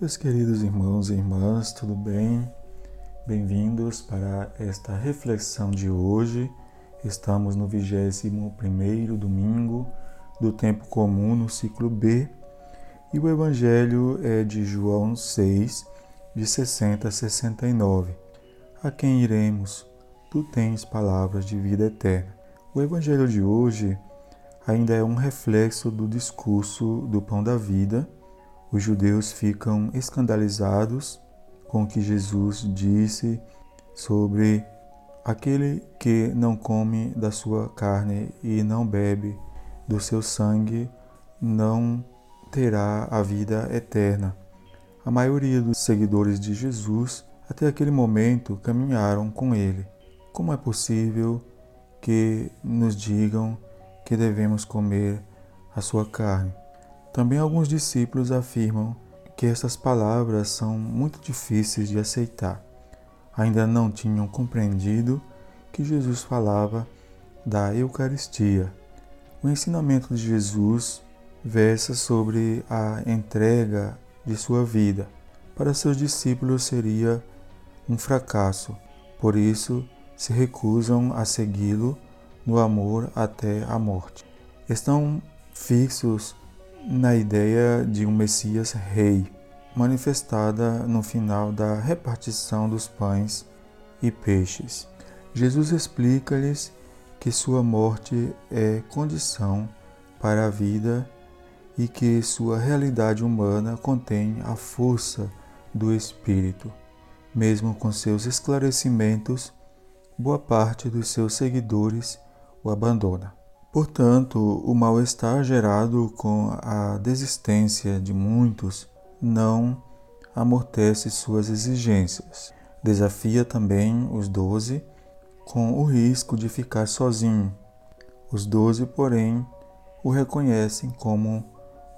Meus queridos irmãos e irmãs, tudo bem? Bem-vindos para esta reflexão de hoje. Estamos no 21º domingo do tempo comum no ciclo B e o evangelho é de João 6, de 60 a 69. A quem iremos? Tu tens palavras de vida eterna. O evangelho de hoje ainda é um reflexo do discurso do pão da vida os judeus ficam escandalizados com o que Jesus disse sobre aquele que não come da sua carne e não bebe do seu sangue não terá a vida eterna. A maioria dos seguidores de Jesus até aquele momento caminharam com ele. Como é possível que nos digam que devemos comer a sua carne? Também alguns discípulos afirmam que estas palavras são muito difíceis de aceitar. Ainda não tinham compreendido que Jesus falava da Eucaristia. O ensinamento de Jesus versa sobre a entrega de sua vida. Para seus discípulos seria um fracasso, por isso se recusam a segui-lo no amor até a morte. Estão fixos na ideia de um Messias rei, manifestada no final da repartição dos pães e peixes. Jesus explica-lhes que sua morte é condição para a vida e que sua realidade humana contém a força do Espírito. Mesmo com seus esclarecimentos, boa parte dos seus seguidores o abandona. Portanto, o mal-estar gerado com a desistência de muitos não amortece suas exigências. Desafia também os doze com o risco de ficar sozinho. Os doze, porém, o reconhecem como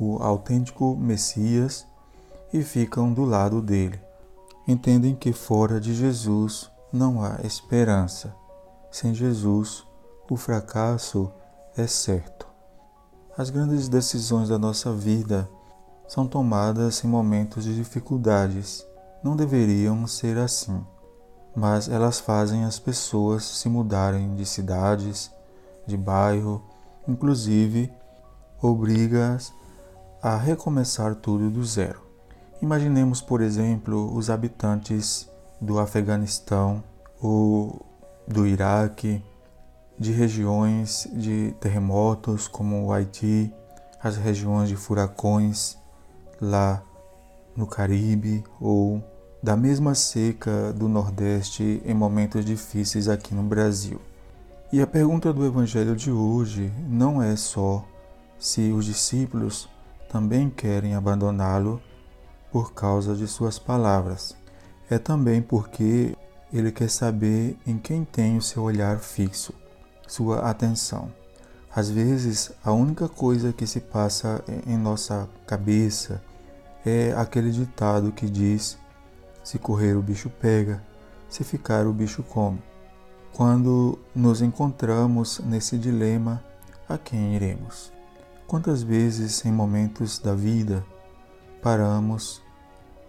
o autêntico Messias e ficam do lado dele. Entendem que fora de Jesus não há esperança. Sem Jesus, o fracasso é certo. As grandes decisões da nossa vida são tomadas em momentos de dificuldades. Não deveriam ser assim, mas elas fazem as pessoas se mudarem de cidades, de bairro, inclusive obriga-as a recomeçar tudo do zero. Imaginemos, por exemplo, os habitantes do Afeganistão ou do Iraque de regiões de terremotos como o Haiti, as regiões de furacões lá no Caribe ou da mesma seca do Nordeste em momentos difíceis aqui no Brasil. E a pergunta do Evangelho de hoje não é só se os discípulos também querem abandoná-lo por causa de suas palavras, é também porque ele quer saber em quem tem o seu olhar fixo sua atenção. Às vezes, a única coisa que se passa em nossa cabeça é aquele ditado que diz: se correr o bicho pega, se ficar o bicho come. Quando nos encontramos nesse dilema, a quem iremos? Quantas vezes em momentos da vida paramos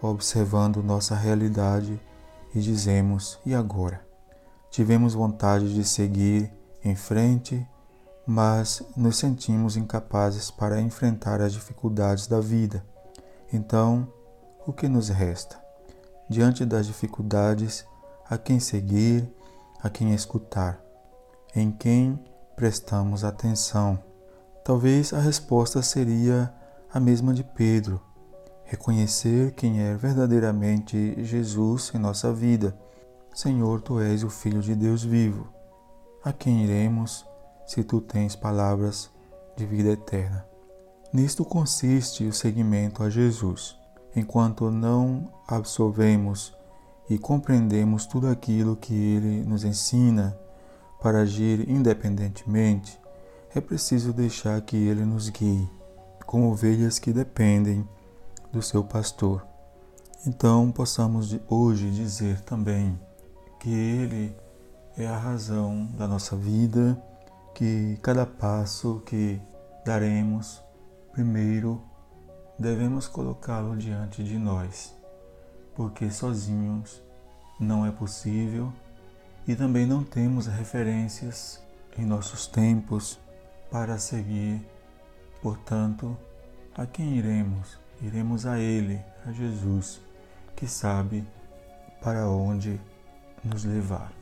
observando nossa realidade e dizemos: e agora? Tivemos vontade de seguir em frente, mas nos sentimos incapazes para enfrentar as dificuldades da vida. Então, o que nos resta? Diante das dificuldades, a quem seguir, a quem escutar, em quem prestamos atenção? Talvez a resposta seria a mesma de Pedro: reconhecer quem é verdadeiramente Jesus em nossa vida. Senhor, tu és o Filho de Deus vivo. A quem iremos se tu tens palavras de vida eterna? Nisto consiste o seguimento a Jesus. Enquanto não absorvemos e compreendemos tudo aquilo que ele nos ensina para agir independentemente, é preciso deixar que ele nos guie, como ovelhas que dependem do seu pastor. Então, possamos hoje dizer também que ele é a razão da nossa vida, que cada passo que daremos, primeiro devemos colocá-lo diante de nós, porque sozinhos não é possível e também não temos referências em nossos tempos para seguir. Portanto, a quem iremos? Iremos a Ele, a Jesus, que sabe para onde nos levar.